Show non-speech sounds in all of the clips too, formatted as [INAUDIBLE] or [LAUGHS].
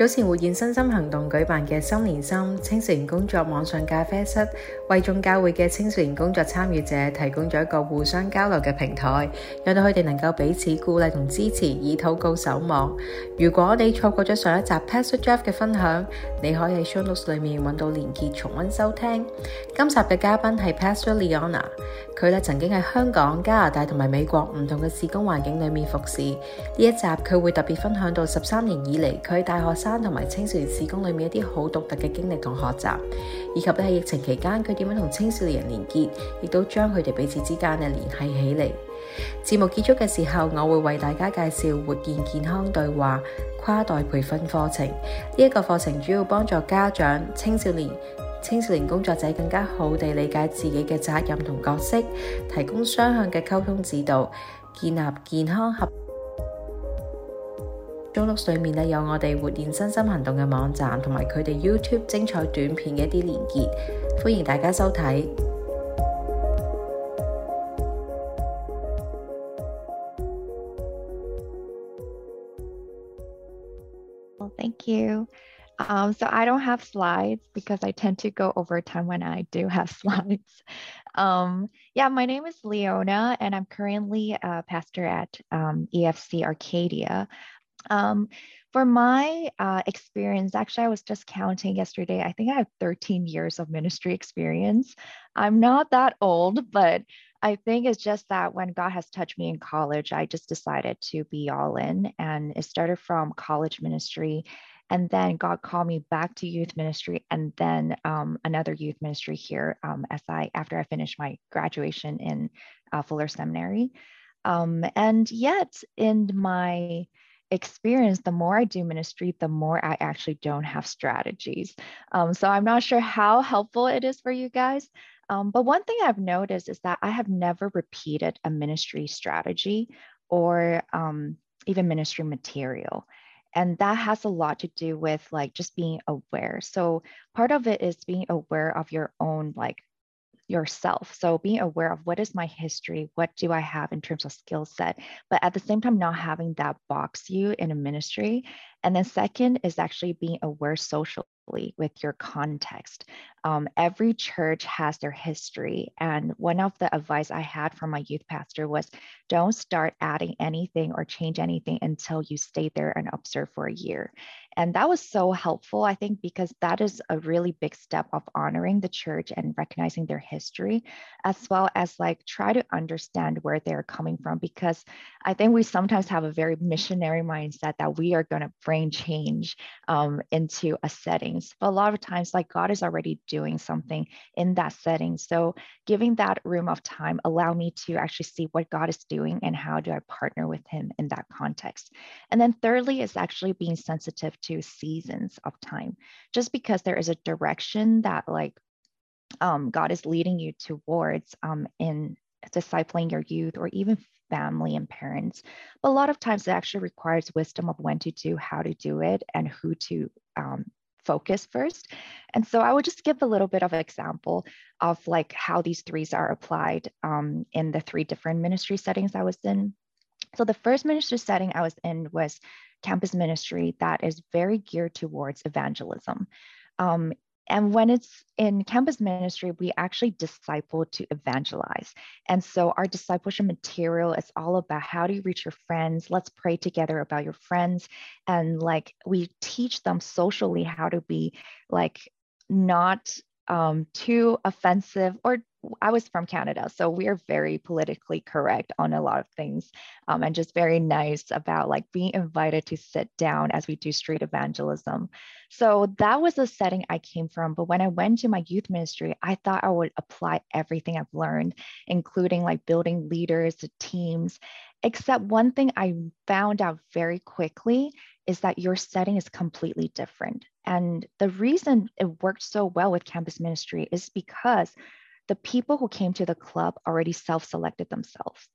早前活現身心行動舉辦嘅心連心青少年工作網上咖啡室，為眾教會嘅青少年工作參與者提供咗一個互相交流嘅平台，讓到佢哋能夠彼此鼓勵同支持，以禱告守望。如果你錯過咗上一集 Pastor Jeff 嘅分享，你可以喺 Show Notes 裏面揾到連結重溫收聽。今集嘅嘉賓係 Pastor Leona，佢咧曾經喺香港、加拿大同埋美國唔同嘅事工環境裏面服侍。呢一集佢會特別分享到十三年以嚟佢喺大學生 同埋青少年事工裏面一啲好獨特嘅經歷同學習，以及咧喺疫情期間佢點樣同青少年人連結，亦都將佢哋彼此之間嘅聯繫起嚟。節目結束嘅時候，我會為大家介紹活現健康對話跨代培訓課程。呢一個課程主要幫助家長、青少年、青少年工作者更加好地理解自己嘅責任同角色，提供雙向嘅溝通指導，建立健康合。 中录里面咧有我哋活现身心行动嘅网站，同埋佢哋 YouTube 精彩短片嘅一啲连结，欢迎大家收睇。 Well, thank you. Um, so I don't have slides because I tend to go over time when I do have [LAUGHS] slides. Um, yeah, my name is Leona, and I'm currently a pastor at um, EFC Arcadia. um, for my uh, experience, actually, I was just counting yesterday. I think I have 13 years of ministry experience. I'm not that old, but I think it's just that when God has touched me in college, I just decided to be all in. And it started from college ministry. And then God called me back to youth ministry and then um, another youth ministry here um, as I after I finished my graduation in uh, Fuller Seminary. Um, and yet in my experience, the more I do ministry, the more I actually don't have strategies. Um, so I'm not sure how helpful it is for you guys. Um, but one thing I've noticed is that I have never repeated a ministry strategy or um, even ministry material. And that has a lot to do with like just being aware. So part of it is being aware of your own like yourself. So being aware of what is my history, what do I have in terms of skill set, but at the same time, not having that box you in a ministry. And then second is actually being aware socially with your context. Um, every church has their history. And one of the advice I had from my youth pastor was don't start adding anything or change anything until you stay there and observe for a year. And that was so helpful, I think, because that is a really big step of honoring the church and recognizing their history, as well as like try to understand where they're coming from. Because I think we sometimes have a very missionary mindset that we are going to bring change um, into a settings. But a lot of times, like God is already doing something in that setting. So giving that room of time allow me to actually see what God is doing and how do I partner with Him in that context. And then thirdly is actually being sensitive to seasons of time just because there is a direction that like um, god is leading you towards um, in discipling your youth or even family and parents. But a lot of times it actually requires wisdom of when to do how to do it and who to um, focus first. And so i would just give a little bit of example of like how these threes are applied um, in the three different ministry settings i was in so the first ministry setting i was in was campus ministry that is very geared towards evangelism. Um, and when it's in campus ministry, we actually disciple to evangelize. And so our discipleship material is all about how do you reach your friends? Let's pray together about your friends. And like we teach them socially how to be like not um, too offensive or I was from Canada, so we are very politically correct on a lot of things um, and just very nice about like being invited to sit down as we do street evangelism. So that was the setting I came from. But when I went to my youth ministry, I thought I would apply everything I've learned, including like building leaders, teams. Except one thing I found out very quickly is that your setting is completely different. And the reason it worked so well with campus ministry is because the people who came to the club already self selected themselves.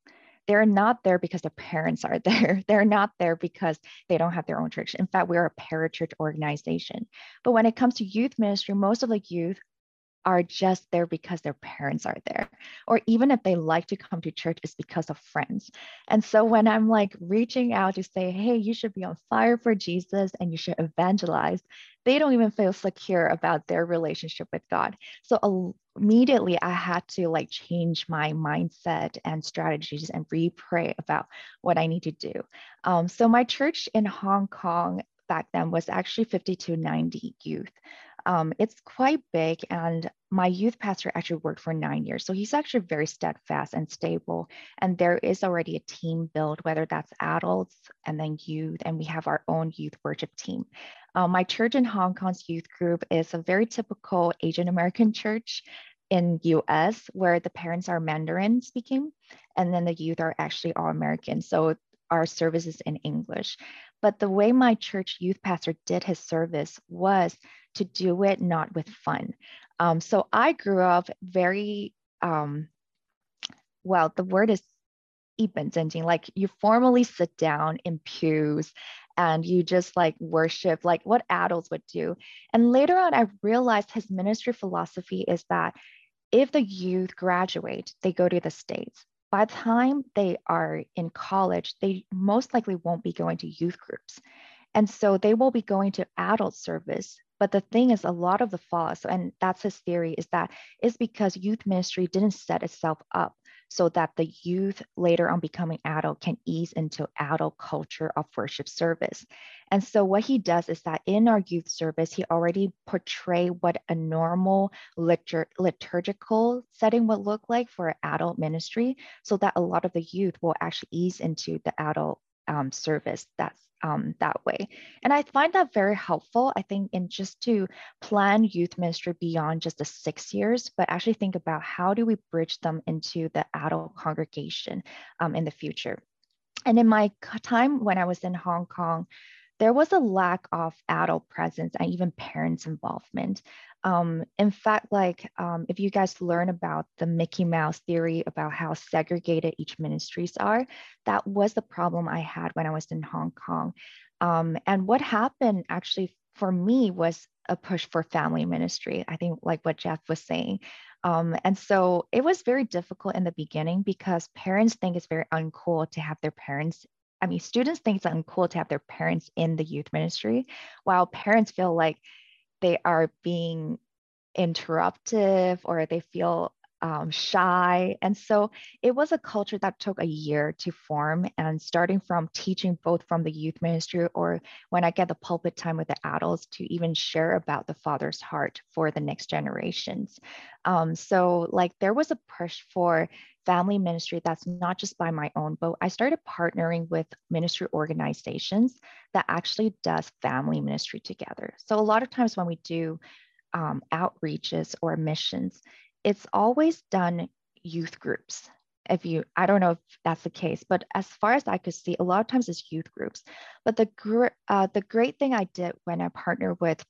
They're not there because their parents are [LAUGHS] there. They're not there because they don't have their own church. In fact, we're a parachurch organization. But when it comes to youth ministry, most of the youth are just there because their parents are there. Or even if they like to come to church, it's because of friends. And so when I'm like reaching out to say, hey, you should be on fire for Jesus and you should evangelize, they don't even feel secure about their relationship with God. So immediately I had to like change my mindset and strategies and re-pray about what I need to do. Um, so my church in Hong Kong back then was actually 50 to 90 youth. Um, it's quite big, and my youth pastor actually worked for nine years. So he's actually very steadfast and stable. And there is already a team built, whether that's adults and then youth, and we have our own youth worship team. Um, my church in Hong Kong's youth group is a very typical Asian American church in US where the parents are Mandarin speaking and then the youth are actually all American. So our service is in English. But the way my church youth pastor did his service was to do it not with fun. Um, so I grew up very, um, well, the word is 一本正经, like you formally sit down in pews and you just like worship like what adults would do. And later on, I realized his ministry philosophy is that if the youth graduate, they go to the States. By the time they are in college, they most likely won't be going to youth groups. And so they will be going to adult service but the thing is, a lot of the flaws, and that's his theory, is that it's because youth ministry didn't set itself up so that the youth later on becoming adult can ease into adult culture of worship service. And so what he does is that in our youth service, he already portray what a normal litur- liturgical setting would look like for adult ministry, so that a lot of the youth will actually ease into the adult um, service that's um, that way. And I find that very helpful, I think, in just to plan youth ministry beyond just the six years, but actually think about how do we bridge them into the adult congregation um, in the future. And in my time when I was in Hong Kong, there was a lack of adult presence and even parents' involvement. Um, in fact, like um, if you guys learn about the Mickey Mouse theory about how segregated each ministries are, that was the problem I had when I was in Hong Kong. Um, and what happened actually for me was a push for family ministry. I think like what Jeff was saying. Um, and so it was very difficult in the beginning because parents think it's very uncool to have their parents I mean, students think it's uncool to have their parents in the youth ministry, while parents feel like they are being interruptive or they feel um, shy. And so it was a culture that took a year to form. And starting from teaching both from the youth ministry or when I get the pulpit time with the adults to even share about the Father's heart for the next generations. Um, so, like, there was a push for family ministry that's not just by my own, but I started partnering with ministry organizations that actually does family ministry together. So, a lot of times when we do um, outreaches or missions, it's always done youth groups. If you, I don't know if that's the case, but as far as I could see, a lot of times it's youth groups. But the gr- uh, the great thing I did when I partnered with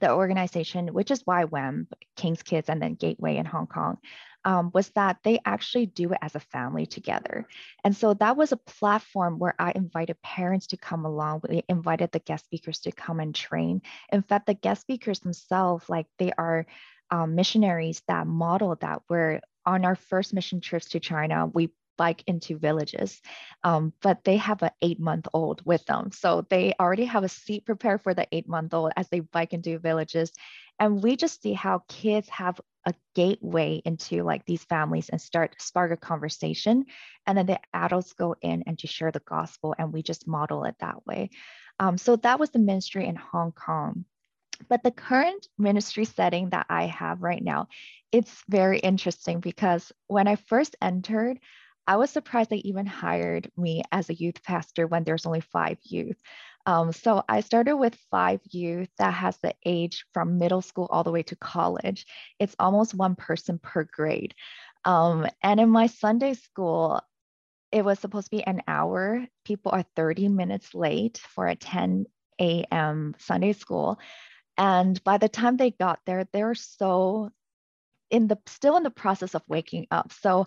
the organization, which is YWAM King's Kids, and then Gateway in Hong Kong, um, was that they actually do it as a family together. And so that was a platform where I invited parents to come along. We invited the guest speakers to come and train. In fact, the guest speakers themselves, like they are um, missionaries that model that where on our first mission trips to China, we bike into villages, um, but they have an eight month old with them. So they already have a seat prepared for the eight month old as they bike into villages. And we just see how kids have a gateway into like these families and start spark a conversation. And then the adults go in and to share the gospel. And we just model it that way. Um, so that was the ministry in Hong Kong. But the current ministry setting that I have right now, it's very interesting because when I first entered, I was surprised they even hired me as a youth pastor when there's only five youth. Um, so I started with five youth that has the age from middle school all the way to college. It's almost one person per grade. Um, and in my Sunday school, it was supposed to be an hour. People are 30 minutes late for a 10 a.m. Sunday school. And by the time they got there, they were so in the still in the process of waking up. So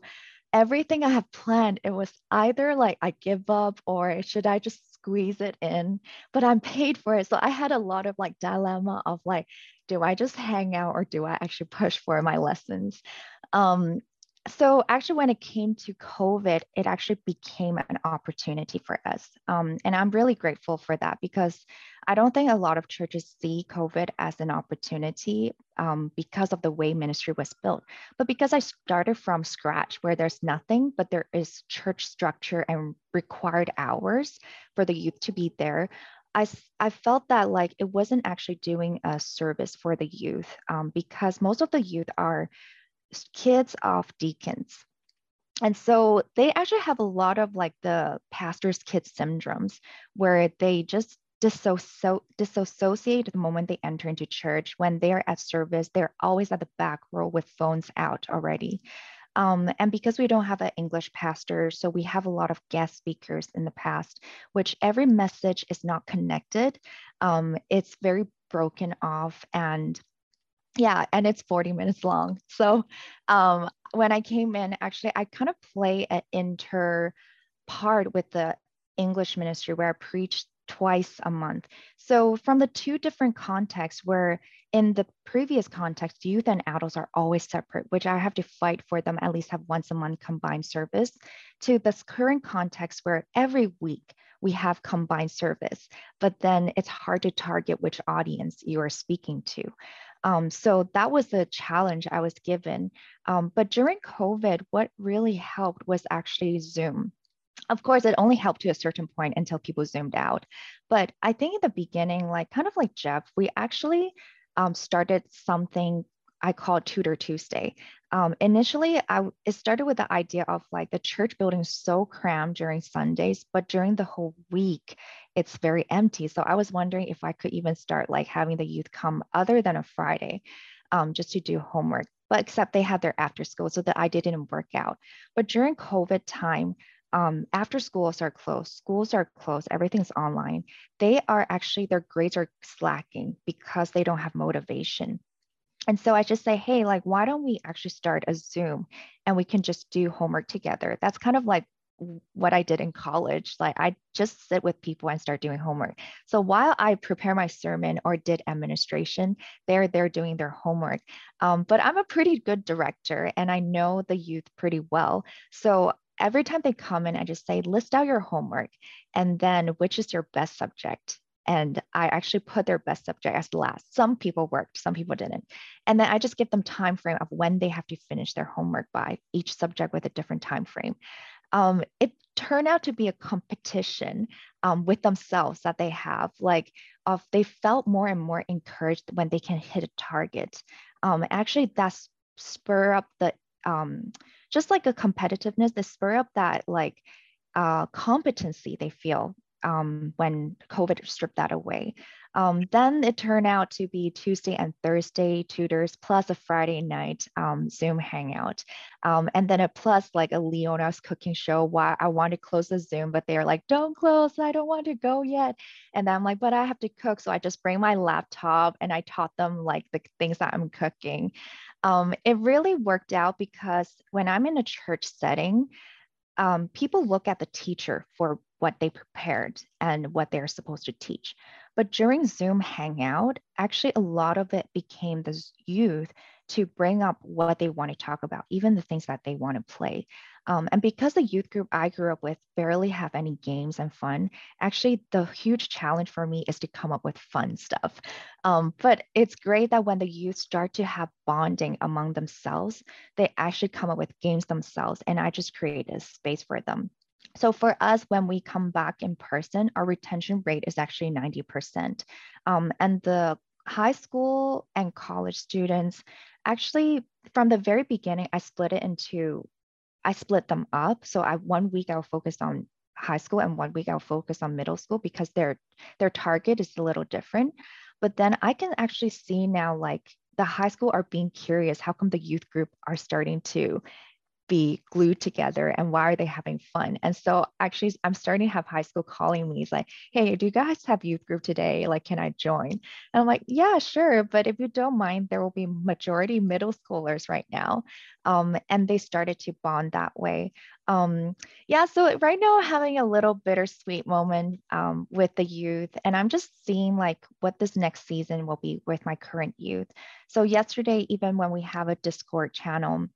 everything I have planned, it was either like I give up or should I just squeeze it in? But I'm paid for it. So I had a lot of like dilemma of like, do I just hang out or do I actually push for my lessons? Um, so actually when it came to covid it actually became an opportunity for us um, and i'm really grateful for that because i don't think a lot of churches see covid as an opportunity um, because of the way ministry was built. But because i started from scratch where there's nothing but there is church structure and required hours for the youth to be there I, I felt that like it wasn't actually doing a service for the youth um, because most of the youth are kids of deacons. And so they actually have a lot of like the pastor's kid syndromes where they just disassociate the moment they enter into church. When they're at service, they're always at the back row with phones out already. Um, and because we don't have an English pastor, so we have a lot of guest speakers in the past, which every message is not connected. Um, it's very broken off and yeah and it's 40 minutes long. So um, when i came in actually i kind of play an inter part with the english ministry where i preach twice a month. So from the two different contexts where in the previous context youth and adults are always separate which i have to fight for them at least have once a month combined service to this current context where every week we have combined service but then it's hard to target which audience you are speaking to um, so that was the challenge I was given. Um, but during COVID, what really helped was actually Zoom. Of course, it only helped to a certain point until people zoomed out. But I think in the beginning, like kind of like Jeff, we actually um, started something I call Tutor Tuesday. Um, initially, I, it started with the idea of like the church building so crammed during Sundays, but during the whole week, it's very empty. So I was wondering if I could even start like having the youth come other than a Friday um, just to do homework. But except they had their after school, so the idea didn't work out. But during COVID time, um, after schools are closed, schools are closed, everything's online. They are actually, their grades are slacking because they don't have motivation. And so I just say, hey, like, why don't we actually start a Zoom and we can just do homework together? That's kind of like what I did in college. Like I just sit with people and start doing homework. So while I prepare my sermon or did administration, they're they're doing their homework. Um, but I'm a pretty good director and I know the youth pretty well. So every time they come in, I just say, list out your homework and then which is your best subject. And I actually put their best subject as last. Some people worked, some people didn't. And then I just give them time frame of when they have to finish their homework by each subject with a different time frame um, it turned out to be a competition um, with themselves that they have. Like, of they felt more and more encouraged when they can hit a target. Um, actually, that's spur up the um, just like a competitiveness, the spur up that like uh, competency they feel um, when COVID stripped that away. Um, then it turned out to be Tuesday and Thursday tutors plus a Friday night um, Zoom hangout. Um, and then a plus like a Leona's cooking show. Why I want to close the Zoom, but they're like, don't close, I don't want to go yet. And I'm like, but I have to cook. So I just bring my laptop and I taught them like the things that I'm cooking. Um, it really worked out because when I'm in a church setting, um, people look at the teacher for what they prepared and what they're supposed to teach. But during Zoom Hangout, actually, a lot of it became the youth to bring up what they want to talk about, even the things that they want to play. Um, and because the youth group I grew up with barely have any games and fun, actually, the huge challenge for me is to come up with fun stuff. Um, but it's great that when the youth start to have bonding among themselves, they actually come up with games themselves. And I just create a space for them. So for us, when we come back in person, our retention rate is actually 90%. Um, and the high school and college students, actually from the very beginning, I split it into, I split them up. So I one week I'll focus on high school and one week I'll focus on middle school because their their target is a little different. But then I can actually see now like the high school are being curious. How come the youth group are starting to be glued together and why are they having fun? And so actually i'm starting to have high school calling me it's like hey do you guys have youth group today? Like can i join? And i'm like yeah sure but if you don't mind there will be majority middle schoolers right now. Um, and they started to bond that way. Um, yeah so right now I'm having a little bittersweet moment um, with the youth and i'm just seeing like what this next season will be with my current youth. So yesterday even when we have a discord channel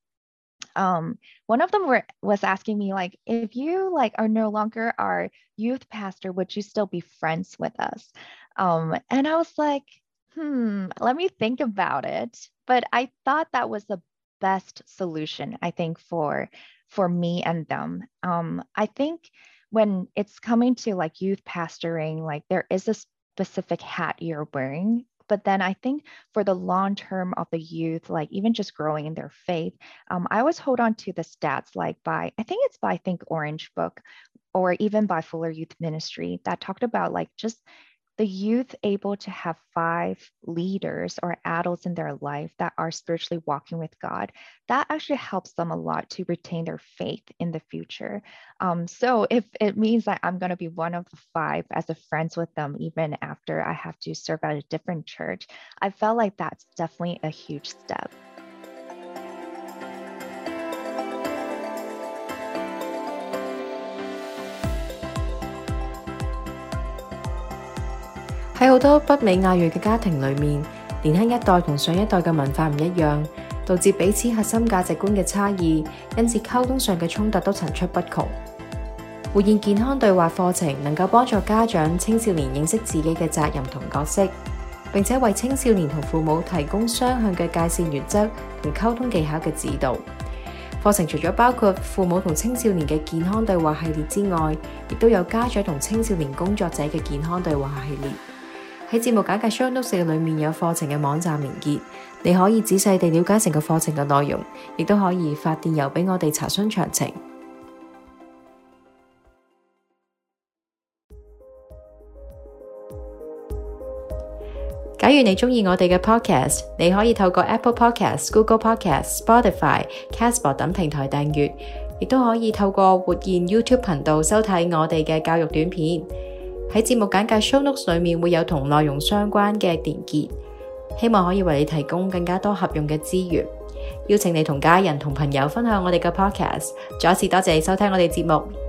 um, one of them were was asking me like if you like are no longer our youth pastor would you still be friends with us? Um, and i was like hmm let me think about it. But i thought that was the best solution i think for for me and them. Um, i think when it's coming to like youth pastoring like there is a specific hat you're wearing but then I think for the long term of the youth, like even just growing in their faith, um, I always hold on to the stats like by, I think it's by Think Orange book or even by Fuller Youth Ministry that talked about like just the youth able to have five leaders or adults in their life that are spiritually walking with God, that actually helps them a lot to retain their faith in the future. Um, so if it means that I'm going to be one of the five as a friends with them, even after I have to serve at a different church, I felt like that's definitely a huge step.喺好多北美亞裔嘅家庭裏面，年輕一代同上一代嘅文化唔一樣，導致彼此核心價值觀嘅差異，因此溝通上嘅衝突都層出不窮。活現健康對話課程能夠幫助家長、青少年認識自己嘅責任同角色，並且為青少年同父母提供雙向嘅界線原則同溝通技巧嘅指導。課程除咗包括父母同青少年嘅健康對話系列之外，亦都有家長同青少年工作者嘅健康對話系列。 喺節目簡介 show notes 裏面有課程嘅網站連結，你可以仔細地了解成個課程嘅內容，亦都可以發電郵俾我哋查詢詳情。假如你鍾意我哋嘅 podcast，你可以透過 Apple Podcast、Google Podcast、Spotify、Castbox 等平台訂閱，亦都可以透過活現 YouTube 頻道收睇我哋嘅教育短片。 喺節目簡介 show notes 裏面會有同內容相關嘅連結，希望可以為你提供更加多合用嘅資源。邀請你同家人同朋友分享我哋嘅 podcast。再一次多謝你收聽我哋節目。